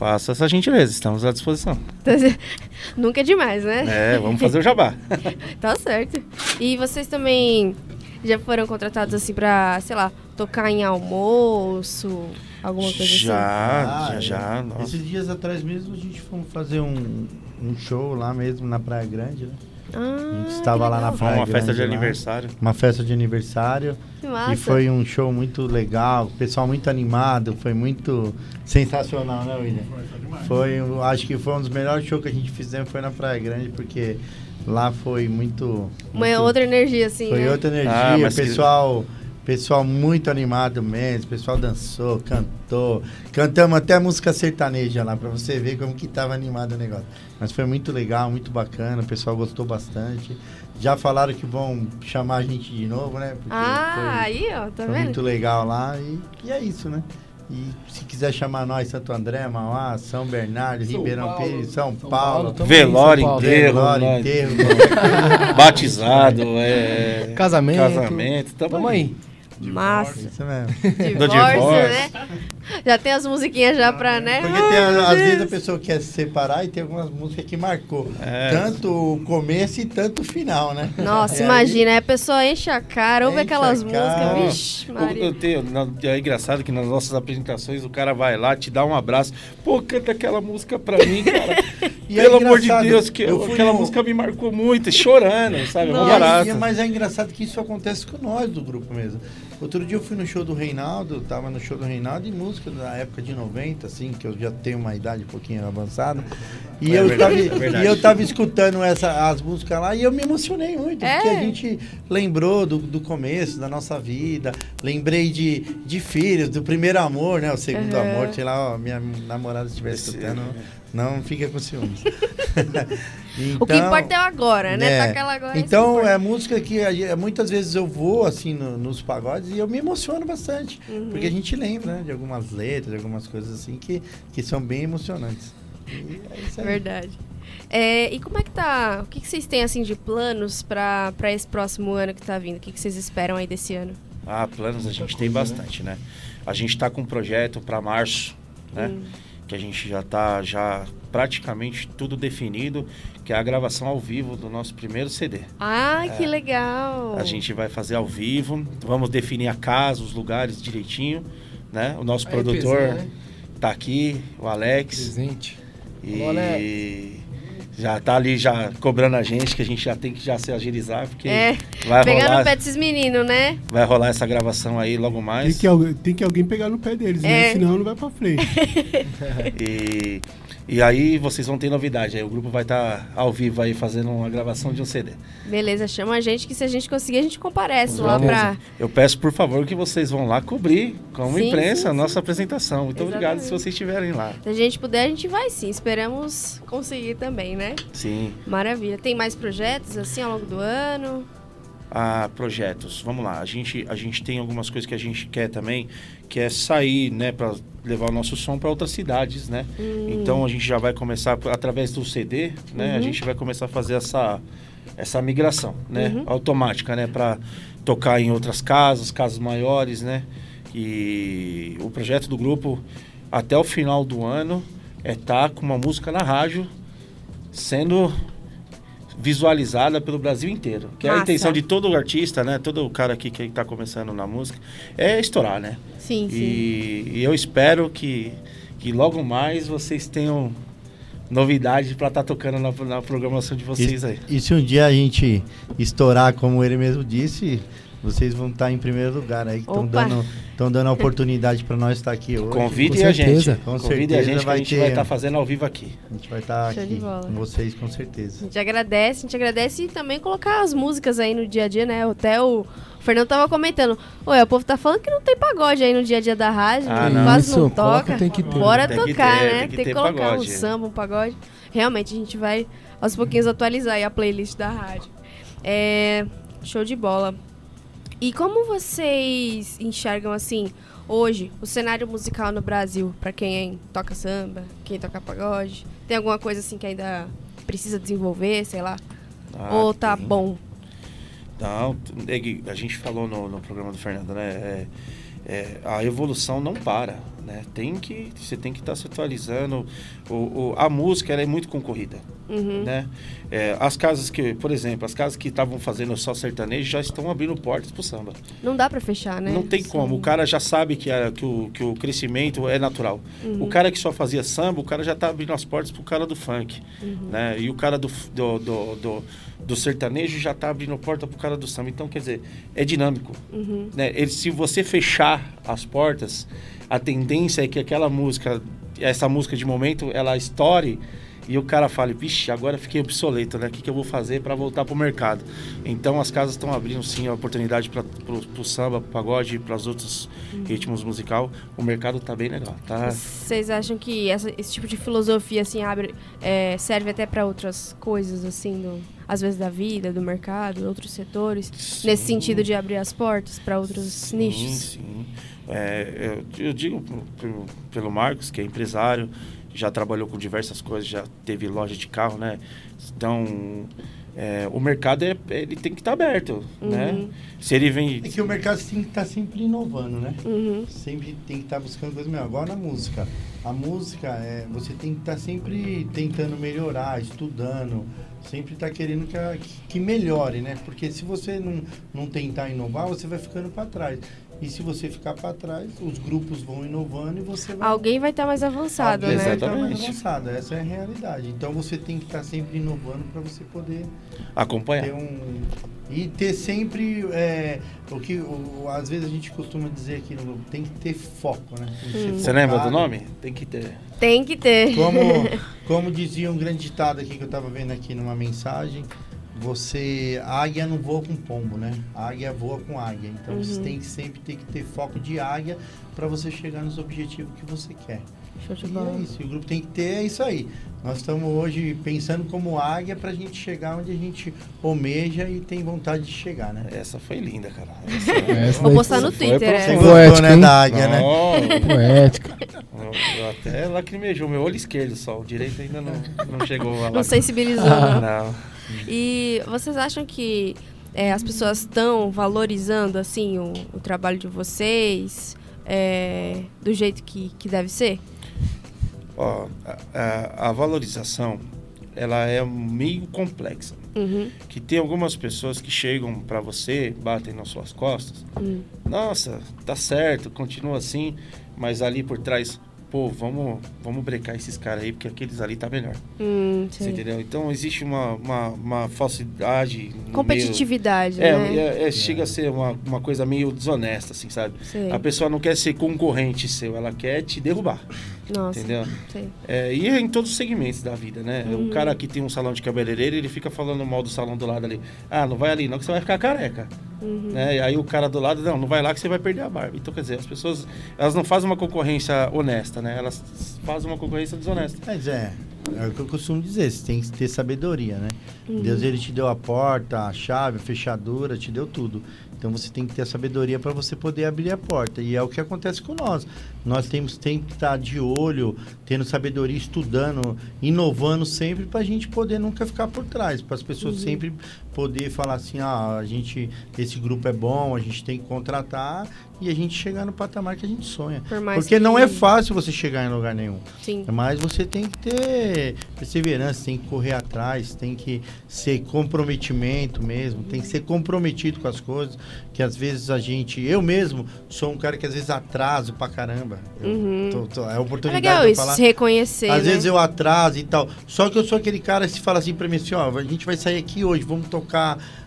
faça essa gentileza, estamos à disposição. Nunca é demais, né? É, vamos fazer o jabá. Tá certo. E vocês também já foram contratados assim pra, sei lá, tocar em almoço, alguma coisa assim? já, Ah, já, é. já. Nossa. Esses dias atrás mesmo a gente foi fazer um, um show lá mesmo na Praia Grande, né? Ah, gente estava lá na praia. Uma festa de grande lá. aniversário. Uma festa de aniversário. Que massa. E foi um show muito legal, o pessoal muito animado, foi muito sensacional, né, William? Foi, foi demais. Foi, eu acho que foi um dos melhores shows que a gente fizemos foi na Praia Grande, porque lá foi muito. Uma muito- outra energia, assim, Foi né? outra energia, Ah, mas que- pessoal, muito animado mesmo, o pessoal dançou, cantou, cantamos até música sertaneja lá, pra você ver como que tava animado o negócio. Mas foi muito legal, muito bacana, o pessoal gostou bastante. Já falaram que vão chamar a gente de novo, né? Porque Ah, foi- aí, ó, tá foi vendo? muito legal lá e, e é isso, né? E se quiser chamar nós, Santo André, Mauá, São Bernardo, São Ribeirão Paulo. Pires, São, São Paulo, também, Velório São Paulo. inteiro. Velório, enterro, coisa. Batizado, é. Casamento. Casamento. Tamo, Tamo aí. Massa. Isso mesmo. Divórcio, divórcio. né? Já tem as musiquinhas já pra, né? Porque tem, às vezes a pessoa quer se separar e tem algumas músicas que marcou. É. Tanto o começo e tanto o final, né? Nossa, aí- imagina, aí a pessoa enche a cara, ouve Enche aquelas músicas, vixi, O- Maria. Eu tenho, é engraçado que nas nossas apresentações o cara vai lá, te dá um abraço. Pô, canta aquela música pra mim, cara. E é Pelo amor de Deus, que eu fui aquela no- música me marcou muito, chorando, sabe? É Nossa. Mas é engraçado que isso acontece com nós do grupo mesmo. Outro dia eu fui no show do Reinaldo, tava no show do Reinaldo e música da época de 90, assim, que eu já tenho uma idade um pouquinho avançada. E, É eu, verdade, tava, é e eu tava escutando essa, as músicas lá e eu me emocionei muito, É? porque a gente lembrou do, do começo da nossa vida, lembrei de, de filhos, do primeiro amor, né? O segundo Aham. amor, sei lá, ó, minha namorada estiver escutando, não fica com ciúmes. o que importa é o agora, né? é. Tá aquela agora. Então, é música que a muitas vezes eu vou assim no- nos pagodes e eu me emociono bastante. Uhum. Porque a gente lembra né, de algumas letras, de algumas coisas assim que, que são bem emocionantes. E é isso aí. Verdade. É, e como é que tá? O que, que vocês têm assim de planos pra, pra esse próximo ano que tá vindo? O que, que vocês esperam aí desse ano? Ah, planos a gente tem bastante, né? A gente tá com um projeto para março, né? Hum. Que a gente já tá já praticamente tudo definido, que é a gravação ao vivo do nosso primeiro CD. Ah, que legal! A gente vai fazer ao vivo, vamos definir a casa, os lugares direitinho, né? O nosso A produtor EPZ, né? tá aqui, o Alex, Presente. e. já tá ali já cobrando a gente, que a gente já tem que já se agilizar, porque É, vai Pegando rolar, o pé desses meninos, né? vai rolar essa gravação aí logo Tem mais. que, al- tem que alguém pegar no pé deles, É. né? Senão não vai pra frente. E, e aí vocês vão ter novidade. Aí o grupo vai estar ao vivo aí fazendo uma gravação de um CD. Beleza, chama a gente que se a gente conseguir, a gente comparece Com lá pra. Eu peço por favor que vocês vão lá cobrir como Sim, imprensa sim, a sim. nossa apresentação. Muito obrigado se Exatamente. vocês estiverem lá. Se a gente puder, a gente vai sim. Esperamos conseguir também, né? Sim. Maravilha. Tem mais projetos assim ao longo do ano? Ah, projetos. Vamos lá. A gente, a gente tem algumas coisas que a gente quer também, que é sair, né, para levar o nosso som para outras cidades, né? Então a gente já vai começar através do CD, né? A Uhum. gente vai começar a fazer essa essa migração, né, Uhum. automática, né, para tocar em outras casas, casas maiores, né? E o projeto do grupo até o final do ano é estar com uma música na rádio sendo visualizada pelo Brasil inteiro. Que é a Massa. intenção de todo artista, né? Todo cara aqui que está começando na música é estourar, né? Sim, sim. E, e eu espero que, que logo mais vocês tenham novidade para estar tocando na, na programação de vocês aí. E se um dia a gente estourar, como ele mesmo disse, vocês vão estar em primeiro lugar aí. Estão dando, tão dando a oportunidade para nós estar aqui hoje. Convidem com a gente. Com Convidem a gente que a vai gente ter- vai estar fazendo ao vivo aqui. A gente vai estar Show de aqui bola. com vocês, com A certeza. gente agradece, a gente agradece e também colocar as músicas aí no dia a dia, né? Até o Fernando tava comentando. Ué, o povo tá falando que não tem pagode aí no dia a dia da rádio, Ah, não. quase não Isso, coloca, toca. tem que ter. Bora Tem que tocar, ter, né? tem Tem que que, ter colocar pagode. um samba, um pagode. Realmente, a gente vai aos pouquinhos atualizar aí a playlist da rádio. É, show de bola. E como vocês enxergam assim hoje o cenário musical no Brasil para quem toca samba, quem toca pagode? Tem alguma coisa assim que ainda precisa desenvolver, sei lá? Ah, Ou tá tem. bom? Não, é a gente falou no, no programa do Fernando, né? É, é, a evolução não para, né? Tem que, você tem que estar se atualizando. O, o- a música é muito concorrida, Uhum. né? É, as casas que, por exemplo, as casas que estavam fazendo só sertanejo já estão abrindo portas pro samba. Não dá pra fechar, né? Não tem Sim. como. O cara já sabe que, a- que, o, que o crescimento é natural. Uhum. O cara que só fazia samba, o cara já tá abrindo as portas pro cara do funk. Uhum. Né? E o cara do, do, do, do, do sertanejo já tá abrindo porta pro cara do samba. Então, quer dizer, é dinâmico. Uhum. Né? Ele, se você fechar as portas, a tendência é que aquela música, essa música de momento, ela estoure e o cara fale, vixe, agora fiquei obsoleto, né? O que, que eu vou fazer para voltar pro mercado? Então as casas estão abrindo sim a oportunidade para pro, pro samba, pro pagode, para os outros ritmos musical. O mercado tá bem legal, tá? Vocês acham que essa- esse tipo de filosofia assim abre, é, serve até para outras coisas assim, do- às vezes da vida, do mercado, outros setores, nesse Sim. sentido de abrir as portas para outros Sim, nichos? Sim, É, eu, eu digo pelo Marcos, que é empresário, já trabalhou com diversas coisas, já teve loja de carro, né? Então, é, o mercado é, ele tem que estar aberto, né? Uhum. Se ele vem... É que o mercado tem que estar sempre inovando, né? Uhum. Sempre tem que estar buscando coisa melhor. Igual na música. A música, é, você tem que estar sempre tentando melhorar, estudando, sempre estar querendo que, a- que melhore, né? Porque se você não, não tentar inovar, você vai ficando para trás. E se você ficar para trás, os grupos vão inovando e você vai. Alguém vai estar mais avançado, Alguém né? vai estar mais Exatamente. avançado. Essa é a realidade. Então você tem que estar sempre inovando para você poder Acompanhar. ter um e ter sempre é, o que o, às vezes a gente costuma dizer aqui no grupo, tem que ter foco, né? Ser Você lembra do nome? Tem que ter. Tem que ter. Como como dizia um grande ditado aqui que eu estava vendo aqui numa mensagem, você a águia não voa com pombo, né? A águia voa com águia. Então você Uhum. tem que sempre ter que ter foco de águia para você chegar nos objetivos que você quer. Show de E bola. é isso, o grupo tem que ter é isso aí. Nós estamos hoje pensando como águia para a gente chegar onde a gente almeja e tem vontade de chegar, né? Essa foi linda, cara. Essa Vou daí postar no Twitter. essa. Você gostou, poético, né, hein? da águia, né? Não, Poética. eu, até lacrimejou. Meu olho esquerdo só. O direito ainda não, não chegou a Não sensibilizou, não. Não. E vocês acham que é, as pessoas estão valorizando assim o, o trabalho de vocês é, do jeito que, que deve ser? Ó, a, a- a valorização, ela é meio complexa. Uhum. Que tem algumas pessoas que chegam pra você, batem nas suas costas. Hum. Nossa, tá certo, continua assim, mas ali por trás, pô, vamos, vamos brecar esses caras aí, porque aqueles ali tá melhor. Hum, Você entendeu? Então existe uma, uma, uma falsidade. no meio- Competitividade, É, né? é, é, chega a ser uma, uma coisa meio desonesta, assim, sabe? Sei. A pessoa não quer ser concorrente seu, ela quer te derrubar, Nossa, entendeu? sei. É, e é em todos os segmentos da vida, né? Uhum. O cara que tem um salão de cabeleireiro, ele fica falando mal do salão do lado ali. Ah, não vai ali não que você vai ficar careca. Uhum. Né? E aí o cara do lado, não, não vai lá que você vai perder a barba. Então, quer dizer, as pessoas, elas não fazem uma concorrência honesta, né? Elas fazem uma concorrência desonesta. Mas é, é o que eu costumo dizer, você tem que ter sabedoria, né? Uhum. Deus ele te deu a porta, a chave, a fechadura, te deu tudo. Então você tem que ter a sabedoria para você poder abrir a porta. E é o que acontece com nós. Nós temos tem que estar de olho, tendo sabedoria, estudando, inovando sempre para a gente poder nunca ficar por trás, para as pessoas Uhum. sempre poder falar assim, ah, a gente esse grupo é bom, a gente tem que contratar e a gente chegar no patamar que a gente sonha. Por Porque não que- é fácil você chegar em lugar nenhum. Sim. Mas você tem que ter perseverança, tem que correr atrás, tem que ser comprometimento mesmo, tem que ser comprometido com as coisas, que às vezes a gente, eu mesmo sou um cara que às vezes atraso pra caramba. Uhum. tô- tô- é É oportunidade legal de falar. se reconhecer, Às né? vezes eu atraso e tal. Só que eu sou aquele cara que fala assim pra mim assim, ó, a gente vai sair aqui hoje, vamos tocar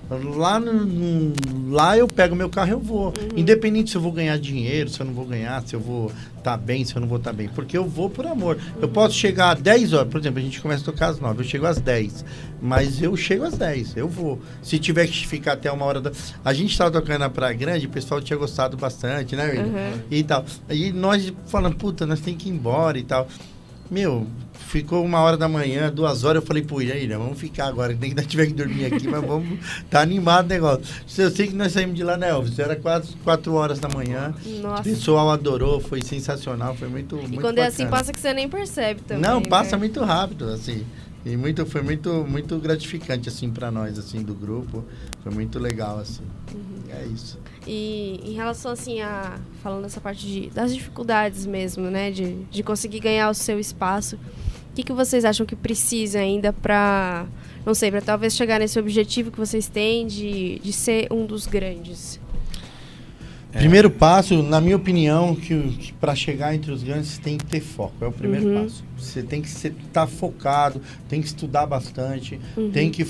lá no, lá eu pego meu carro e eu vou. Uhum. Independente se eu vou ganhar dinheiro, se eu não vou ganhar, se eu vou estar bem, se eu não vou estar bem, porque eu vou por amor. Eu posso chegar às 10 horas, por exemplo, a gente começa a tocar às 9, eu chego às 10, mas eu chego às 10, eu vou. Se tiver que ficar até uma hora da A gente tava tocando na Praia Grande, o pessoal tinha gostado bastante, né, William? Uhum. e tal. E nós falando, puta, nós tem que ir embora e tal. Meu, ficou uma hora da manhã, duas horas, eu falei, pô, Ilha, vamos ficar agora, nem que nós tiver que dormir aqui, mas vamos, tá animado o negócio. Eu sei que nós saímos de lá, né, Elvis? Era quase quatro horas da manhã, o Nossa. pessoal adorou, foi sensacional, foi muito, E muito quando é assim, bacana. passa que você nem percebe também. Não, passa né? muito rápido, assim. E muito, foi muito, muito gratificante, assim, pra nós, assim, do grupo. Foi muito legal, assim. Uhum. É isso. E em relação, assim, a. Falando dessa parte de, das dificuldades mesmo, né? De, de conseguir ganhar o seu espaço. O que, que vocês acham que precisa ainda pra. Não sei, pra talvez chegar nesse objetivo que vocês têm de, de ser um dos grandes? Primeiro passo, na minha opinião, que, que para chegar entre os grandes tem que ter foco. É o primeiro Uhum. passo. Você tem que estar focado, tem que estudar bastante, Uhum. tem que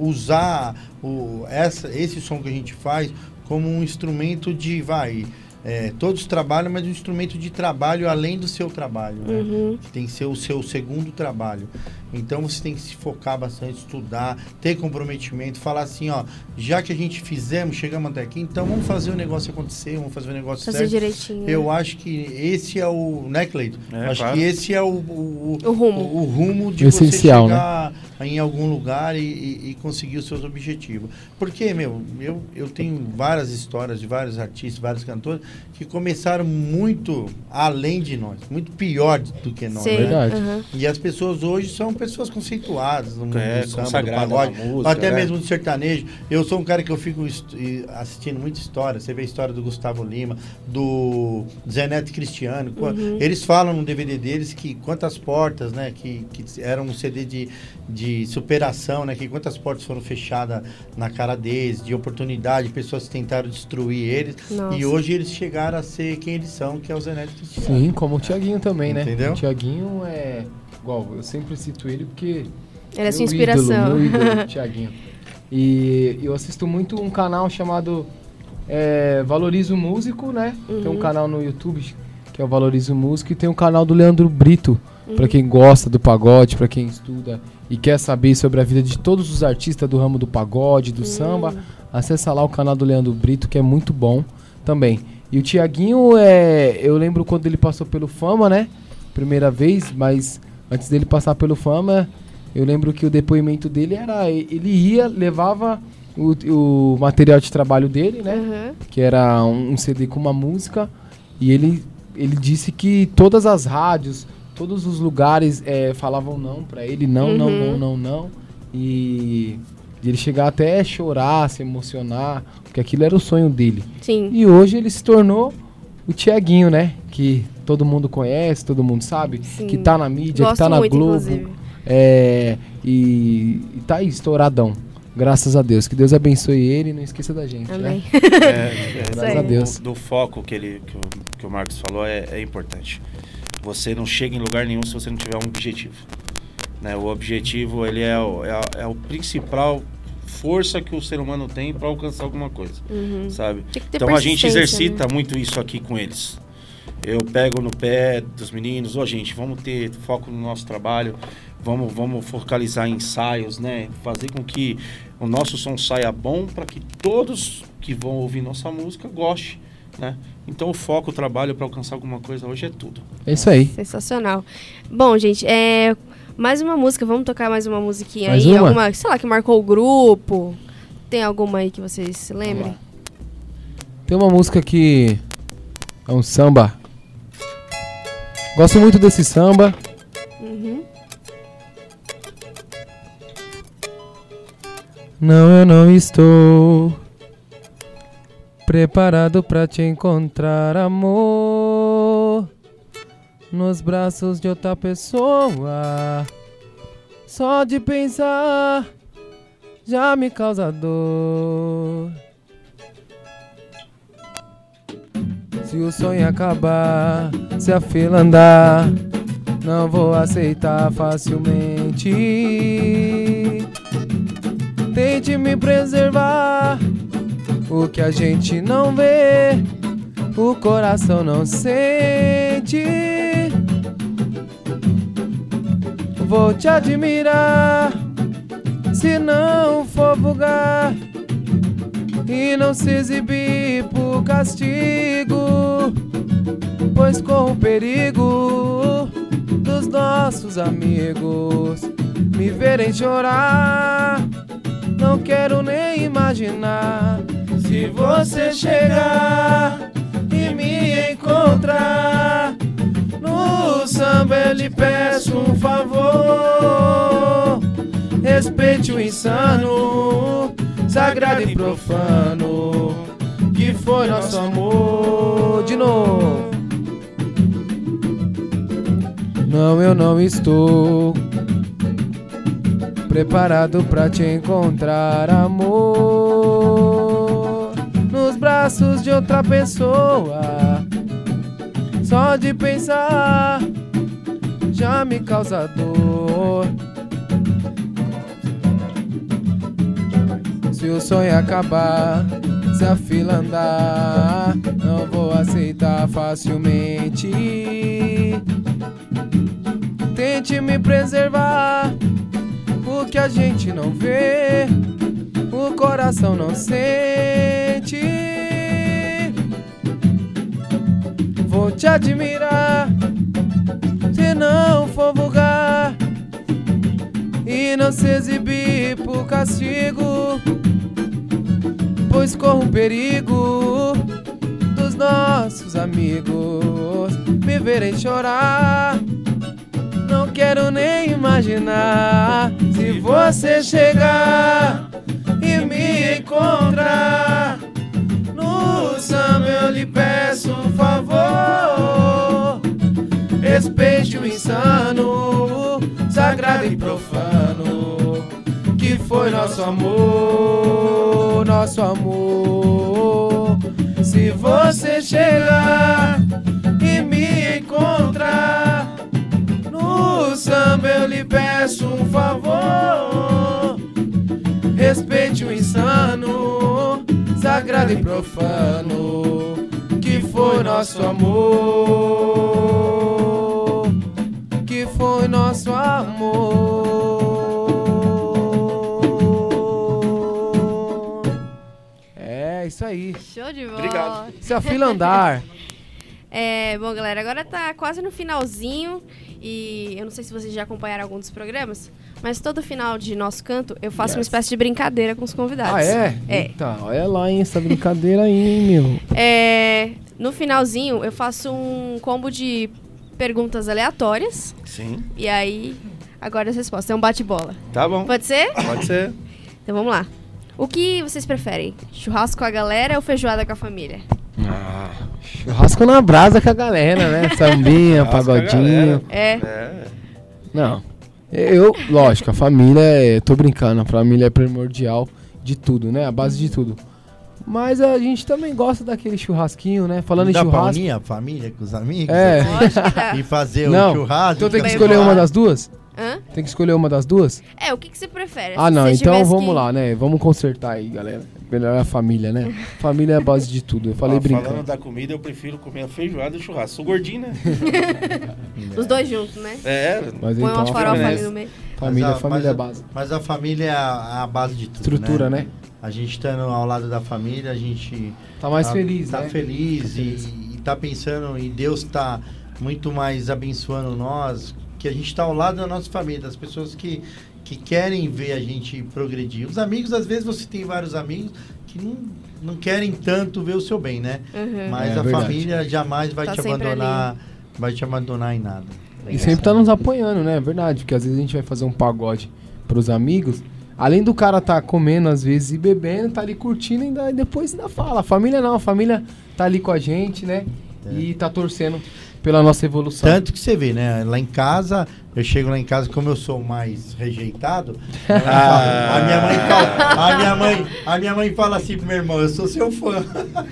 usar o, essa, esse som que a gente faz como um instrumento de, vai, é, todos trabalham, mas um instrumento de trabalho além do seu trabalho, né? Uhum. que tem que ser o seu segundo trabalho. Então você tem que se focar bastante, estudar, ter comprometimento, falar assim, ó, já que a gente fizemos, chegamos até aqui, então vamos fazer o negócio acontecer, vamos fazer o negócio Fazer certo. direitinho. né? Eu acho que esse é o, né, Cleito? É, acho claro. que esse é o, o, O rumo. o, o rumo de O essencial, você chegar em algum lugar e, e- e conseguir os seus objetivos. Porque, meu, eu, eu tenho várias histórias de vários artistas, vários cantores que começaram muito além de nós, muito pior do que nós. Sim. né? Verdade. aham. E as pessoas hoje são pessoas conceituadas no mundo É, do samba, do pagode, música, até né? mesmo do sertanejo. Eu sou um cara que eu fico assistindo muita história. Você vê a história do Gustavo Lima, do Zé Neto Cristiano. Qu- Eles falam no DVD deles que quantas portas, né, que, que era um CD de, de superação, né, que quantas portas foram fechadas na cara deles, de oportunidade, pessoas que tentaram destruir eles. Nossa. E hoje eles chegaram a ser quem eles são, que é o Zé Neto Cristiano. Sim, como o Tiaguinho também, né? Entendeu? O Tiaguinho é. Igual, eu sempre cito ele porque. Ele é sua meu inspiração. Ídolo, meu ídolo, Tiaguinho. E eu assisto muito um canal chamado é, Valorizo Músico, né? Tem um Uhum. canal no YouTube que é o Valorizo Músico e tem um canal do Leandro Brito, Uhum. pra quem gosta do pagode, pra quem estuda e quer saber sobre a vida de todos os artistas do ramo do pagode, do samba. Acessa lá o canal do Leandro Brito, que é muito bom também. E o Tiaguinho, é, eu lembro quando ele passou pelo Fama, né? Primeira vez, mas antes dele passar pelo Fama, eu lembro que o depoimento dele era. Ele ia, levava o, o material de trabalho dele, né? Aham. Que era um, um CD com uma música. E ele, ele disse que todas as rádios, todos os lugares é, falavam não pra ele, não, não, Uhum. não, não, não. E de ele chegar até a chorar, se emocionar, porque aquilo era o sonho dele. Sim. E hoje ele se tornou o Tiaguinho, né? Que todo mundo conhece, todo mundo sabe, Sim. que tá na mídia, Gosto que tá na muito, Globo. inclusive. É, e, e tá aí, estouradão. Graças a Deus. Que Deus abençoe ele e não esqueça da gente, Amém. né? É, é, Graças a Deus. do, do foco que, ele, que, o, que o Marcos falou é, é importante. Você não chega em lugar nenhum se você não tiver um objetivo. Né? O objetivo ele é, o, é, é o principal força que o ser humano tem para alcançar alguma coisa, Uhum. sabe? Então a gente exercita né? muito isso aqui com eles. Eu pego no pé dos meninos, ô gente, vamos ter foco no nosso trabalho, vamos, vamos focalizar em ensaios, né? Fazer com que o nosso som saia bom para que todos que vão ouvir nossa música gostem, né? Então o foco, o trabalho para alcançar alguma coisa hoje é tudo. É isso aí. Sensacional. Bom, gente, é. Mais uma música, vamos tocar mais uma musiquinha Mais aí? uma? Alguma, sei lá, que marcou o grupo. Tem alguma aí que vocês se lembrem? Tem uma música que é um samba. Gosto muito desse samba. Uhum. Não, eu não estou preparado pra te encontrar, amor. Nos braços de outra pessoa. Só de pensar já me causa dor. Se o sonho acabar, se a fila andar, não vou aceitar facilmente. Tente me preservar. O que a gente não vê, o coração não sente. Vou te admirar, se não for vulgar e não se exibir por castigo, pois corro o perigo dos nossos amigos me verem chorar. Não quero nem imaginar se você chegar encontrar no samba. Eu lhe peço um favor, respeite o insano, sagrado e profano que foi nosso amor. De novo. Não, eu não estou preparado pra te encontrar, amor. Nos braços de outra pessoa. Só de pensar já me causa dor. Se o sonho acabar, se a fila andar, não vou aceitar facilmente. Tente me preservar, o que a gente não vê, o coração não sente. Vou te admirar, se não for vulgar e não se exibir por castigo, pois corro um perigo dos nossos amigos me verem chorar. Não quero nem imaginar se você chegar e me encontrar samba. Eu lhe peço um favor, respeite o insano, sagrado e profano, que foi nosso amor, nosso amor. Se você chegar e me encontrar no samba, eu lhe peço um favor. Sagrado e profano, que foi nosso amor, que foi nosso amor. É isso aí. Show de bola. Obrigado. Se a fila andar. É, bom, galera, agora tá quase no finalzinho e eu não sei se vocês já acompanharam algum dos programas, mas todo final de nosso canto eu faço uma Yes. espécie de brincadeira com os convidados. Ah, é? É. Eita, olha lá, hein, essa brincadeira aí, hein, meu. É, no finalzinho eu faço um combo de perguntas aleatórias Sim, e aí agora as respostas. É um bate-bola. tá bom. Pode ser? Pode ser. Então vamos lá. O que vocês preferem? Churrasco com a galera ou feijoada com a família? Ah, churrasco na brasa com a galera, né? Sambinha, pagodinho. É. É. Não. Eu, lógico, a família é. Tô brincando, a família é primordial de tudo, né? A base de tudo. Mas a gente também gosta daquele churrasquinho, né? Falando em Dá pra churrasco. unir a família com os amigos? É. Dá. E fazer Não, o churrasco? Então tem que escolher uma das duas? Hã? Tem que escolher uma das duas? É, o que, que você prefere? Ah, não, então vamos que- lá, né? Vamos consertar aí, galera. Melhor é a família, né? Família é a base de tudo. Eu falei Ó, brincando. Falando da comida, eu prefiro comer a feijoada e churrasco. Sou gordinho, né? Os dois juntos, né? É. Mas Põe então, uma farofa família, ali no meio. família, Mas a- família é a mas a- base. Mas a família é a, a base de tudo, Estrutura, né? A gente estando ao lado da família, a gente Tá mais tá, feliz, tá né? feliz e, Feliz. e tá pensando e Deus tá muito mais abençoando nós, que a gente tá ao lado da nossa família, das pessoas que, que querem ver a gente progredir. Os amigos, às vezes você tem vários amigos que não, não querem tanto ver o seu bem, né? Uhum. Mas É a verdade. família jamais vai Tá te abandonar, vai te abandonar em nada. E sempre tá nos apoiando, né? É verdade. Porque às vezes a gente vai fazer um pagode pros amigos. Além do cara tá comendo às vezes e bebendo, tá ali curtindo e ainda- depois ainda fala. A família não, a família tá ali com a gente, né? E tá torcendo pela nossa evolução. Tanto que você vê, né? Lá em casa, eu chego lá em casa, como eu sou mais rejeitado, a minha mãe fala- a minha mãe fala, a minha mãe, a minha mãe fala assim pro meu irmão, eu sou seu fã.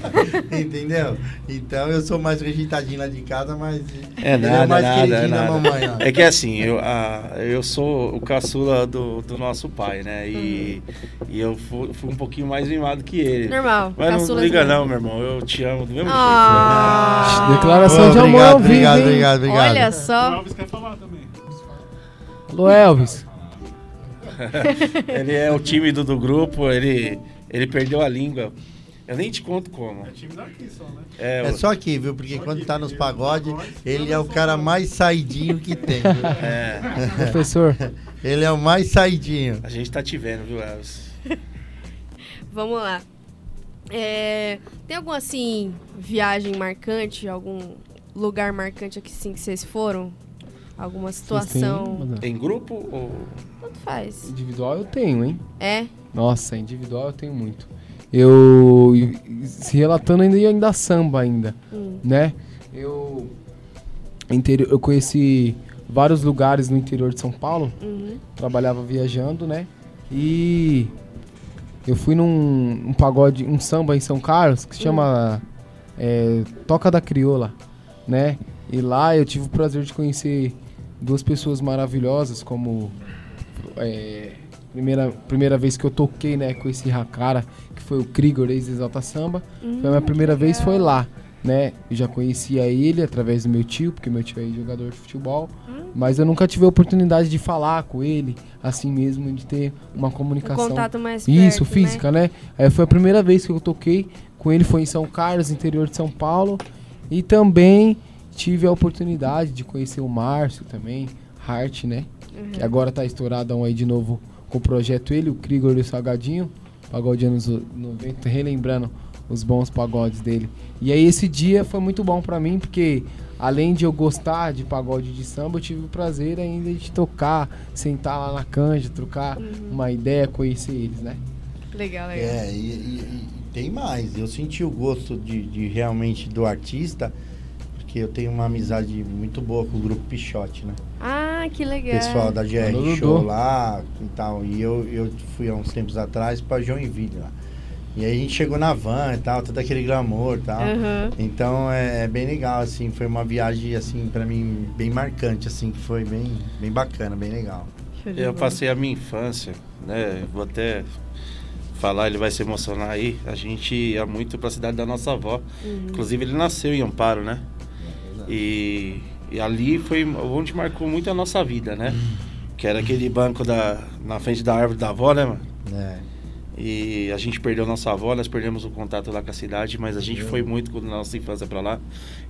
Entendeu? Então eu sou mais rejeitadinho lá de casa, mas É ele nada, é mais nada, queridinho da nada. mamãe, ó. É que assim, eu, a, eu sou o caçula do, do nosso pai, né? E, e eu fui, fui um pouquinho mais mimado que ele. Normal. Mas não liga mesmo. não, meu irmão. Eu te amo do mesmo Ah. Declaração Ô, de amor ao obrigado, obrigado, obrigado. Olha O só. Alves quer falar também. Alô, Elvis. Ele é o tímido do grupo, ele, ele perdeu a língua. Eu nem te conto como. É time daqui só, né? É, É só aqui, viu? Porque quando tá nos pagodes, ele é o cara mais saidinho que tem. viu? é, Professor. Ele é o mais saidinho. a gente tá te vendo, viu, Elvis? Vamos lá. É, tem alguma, assim, viagem marcante? Algum lugar marcante aqui, sim, que vocês foram? Alguma situação? Têm- Em grupo ou. Tanto faz. Individual eu tenho, hein? É? Nossa, individual eu tenho muito. Eu, se relatando ainda, e ainda samba ainda, Hum. né? Eu, interior, eu conheci vários lugares no interior de São Paulo, Uhum. trabalhava viajando, né? E Eu fui num um pagode, um samba em São Carlos que se chama é, Toca da Crioula, né? E lá eu tive o prazer de conhecer duas pessoas maravilhosas, como é, primeira, primeira vez que eu toquei, né, com esse cara, que foi o Krigor, ex-exalta samba. foi a minha primeira vez, foi lá, né? Eu já conhecia ele através do meu tio, porque meu tio é jogador de futebol. Mas eu nunca tive a oportunidade de falar com ele, assim mesmo, de ter uma Um comunicação. contato mais Isso, perto, física, né? Aí foi a primeira vez que eu toquei com ele, foi em São Carlos, interior de São Paulo. E também tive a oportunidade de conhecer o Márcio também, Hart, né? Que agora tá estouradão aí de novo com o projeto ele, o Krigor e o Salgadinho, pagode anos 90, relembrando os bons pagodes dele. E aí esse dia foi muito bom pra mim, porque além de eu gostar de pagode de samba, eu tive o prazer ainda de tocar, sentar lá na canja, trocar uma ideia, conhecer eles, né? Legal, legal. É, e- e tem mais. Eu senti o gosto de, de realmente do artista, porque eu tenho uma amizade muito boa com o grupo Pichote, né? Ah, que legal. Pessoal da GR Alô, Dudu. Show lá e tal. E eu, eu fui há uns tempos atrás pra Joinville lá. E aí a gente chegou na van e tal, todo aquele glamour e tal. Aham. Então é, é bem legal, assim, foi uma viagem, assim, pra mim, bem marcante, assim, que foi bem, bem bacana, bem legal. Show Eu passei a minha infância, né? Vou até falar, ele vai se emocionar aí. A gente ia muito pra cidade da nossa avó. Inclusive ele nasceu em Amparo, né? E, e ali foi onde marcou muito a nossa vida, né? Que era aquele banco da, na frente da árvore da avó, né, mano? É. E a gente perdeu nossa avó, nós perdemos o contato lá com a cidade, mas a gente foi muito com a nossa infância pra lá.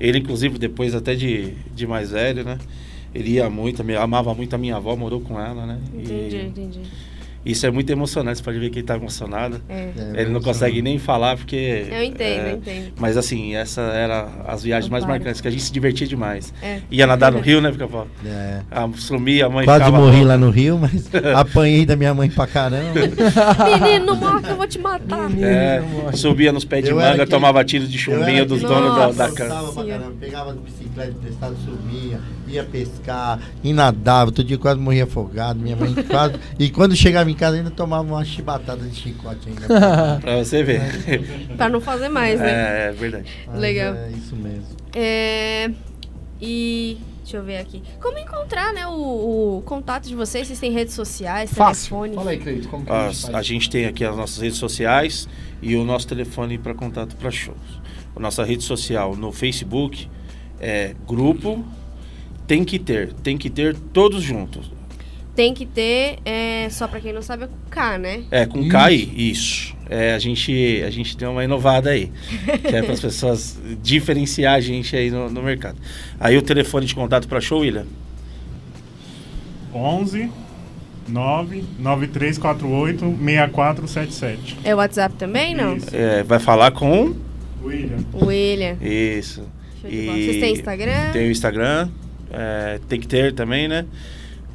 Ele, inclusive, depois até de, de mais velho, né? Ele ia muito, amava muito a minha avó, morou com ela, né? E Entendi, entendi. Isso é muito emocionante, você pode ver que ele tá emocionado. É. É, Ele não consegue nem falar porque. Eu entendo, é, eu entendo. Mas assim, essa era as viagens mais marcantes, que a gente se divertia demais. É. Ia nadar no rio, né, Pica-Pau? É. Ah, sumia, a mãe Quase ficava morri lá no Rio, mas apanhei da minha mãe pra caramba. Menino, não morre que eu vou te matar. É, subia nos pés de Eu manga, aquele- tomava tiro de chumbinho era dos donos da, da que casa. Pegava bicicleta emprestada, subia, ia pescar, e nadava. Todo dia quase morria afogado. Minha mãe quase. e quando chegava em casa ainda tomava uma chibatada de chicote ainda. Pra você ver. Pra não fazer mais, né? É, é verdade. Mas Legal. É isso mesmo. É, E deixa eu ver aqui. Como encontrar, né, o, o contato de vocês? Vocês têm redes sociais, Fácil. telefone? Fala aí, Cleito, como que a gente As- faz? a gente tem aqui as nossas redes sociais e o nosso telefone para contato para shows. A nossa rede social no Facebook é grupo tem que ter, tem que ter todos juntos. Tem que ter, é, só pra quem não sabe, é com K, né? É, com K aí, isso. É, a gente a gente deu uma inovada aí, que é para as pessoas diferenciar a gente aí no, no mercado. Aí o telefone de contato para show, William? 11 9 9348 6477. É o WhatsApp também, não? Isso. É, vai falar com William. William. isso. Bola. Vocês têm Instagram? Tem o Instagram, é, tem que ter também, né?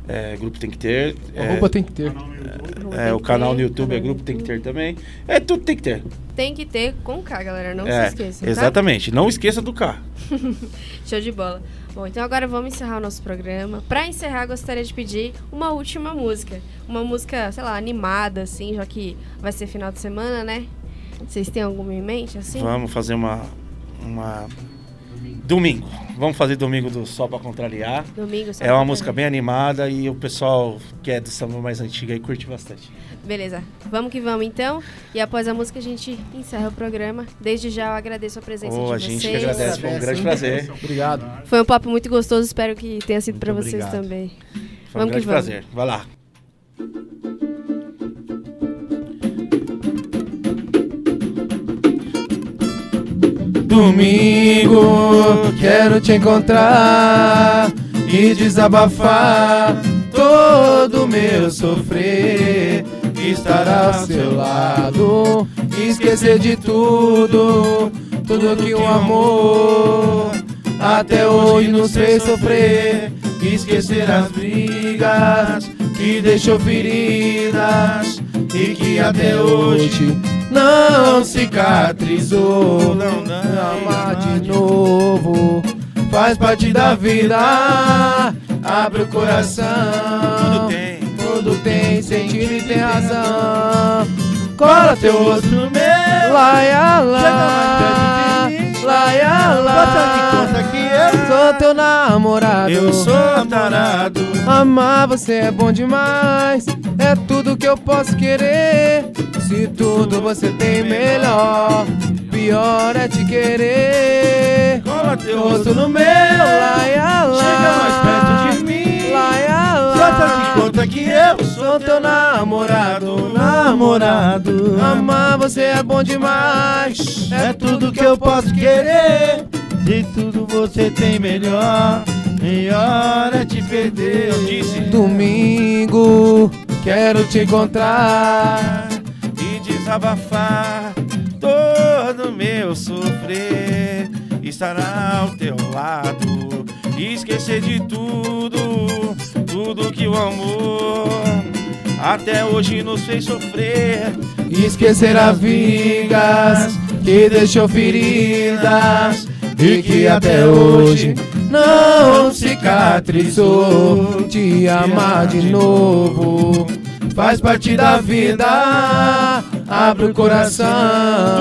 É, grupo tem que ter. É, Arroba tem que ter. É, o canal no YouTube é canal grupo tem que ter também. É, tudo tem que ter. Tem que ter com K, galera. Não É, se esqueçam, tá? Exatamente. Não esqueça do K. Show de bola. Bom, então agora vamos encerrar o nosso programa. Pra encerrar, gostaria de pedir uma última música. Uma música, sei lá, animada, assim, já que vai ser final de semana, né? Vocês têm alguma em mente, assim? Vamos fazer uma. uma... Domingo. Vamos fazer domingo do Sol pra Contrariar. Domingo, só É uma música bem animada e o pessoal que é do samba mais antigo aí curte bastante. Beleza. Vamos que vamos, então. E após a música, a gente encerra o programa. Desde já, eu agradeço a presença Oh, de a vocês. gente que agradece, foi um grande prazer. Obrigado. Foi um papo muito gostoso. Espero que tenha sido pra vocês obrigado. também. Foi um Vamos que grande vamos. prazer. Vai lá. Domingo quero te encontrar e desabafar todo meu sofrer. Estar ao seu lado, esquecer de tudo, tudo que o amor até hoje nos fez sofrer. Esquecer as brigas que deixou feridas e que até hoje não cicatrizou. Não, não. Amar de novo faz parte da vida. Abre o coração. Tudo tem. Tudo tem sentido e tem razão. Cola teu rosto no meu. Laia, lá, laia, Bota de lá. conta que eu Sou teu namorado. Eu sou tarado. Amar você é bom demais, é tudo que eu posso querer. Se tudo você tem melhor, pior é te querer. Cola teu Rosto no meu, laia, lá. Chega mais perto de mim. Laia, lá. Bota de conta que eu Sou teu namorado, namorado. Amar você é bom demais, É tudo que eu posso querer. De tudo você tem melhor. Melhor é te perder. Eu disse Domingo, quero te encontrar. Desabafar todo meu sofrer. Estar ao teu lado, esquecer de tudo, tudo que o amor até hoje nos fez sofrer. Esquecer as vigas que deixou feridas e que até hoje não cicatrizou. Te amar de novo faz parte da vida. Abre o coração.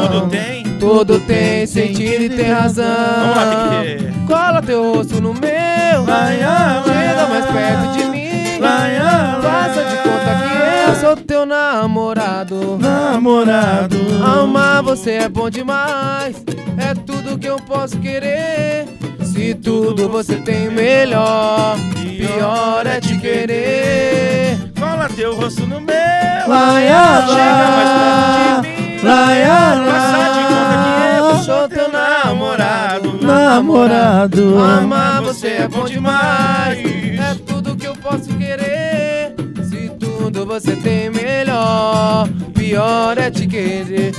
Tudo tem, Tudo tem sentido e tem razão. vamos lá, tem que ter. Cola teu rosto no meu. Laia, Chega laia, mais perto de mim. laia, Faça de conta que eu sou teu namorado. Namorado. Amar você é bom demais. É tudo que eu posso querer. Se tudo você tem melhor, pior é te querer. Teu rosto no meu. Laia, Chega mais perto de mim. laia, Passar de conta que eu Eu sou teu namorado. Namorado. Amar você é bom demais. É tudo que eu posso querer. Se tudo você tem melhor, pior é te querer.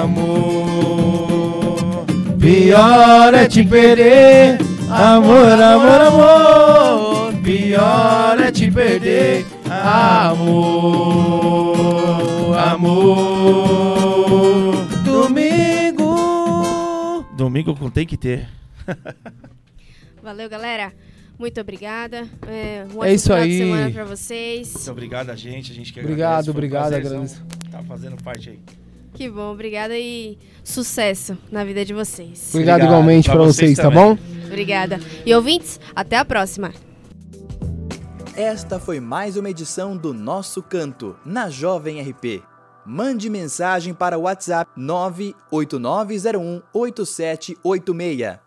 Amor. Pior é te perder. Amor, amor, amor. Pior é te perder. Amor. Amor. Domingo. Domingo com tem que ter. Valeu, galera. Muito obrigada. É, um É isso aí. de semana pra vocês. Muito obrigado a gente, a gente que Obrigado, um obrigado, prazerzão agradeço. Tá fazendo parte aí. Que bom, obrigada e sucesso na vida de vocês. Obrigado, Obrigado. igualmente Pra pra vocês vocês, tá bom? Obrigada. E ouvintes, até a próxima. Esta foi mais uma edição do Nosso Canto, na Jovem RP. Mande mensagem para o WhatsApp 989018786.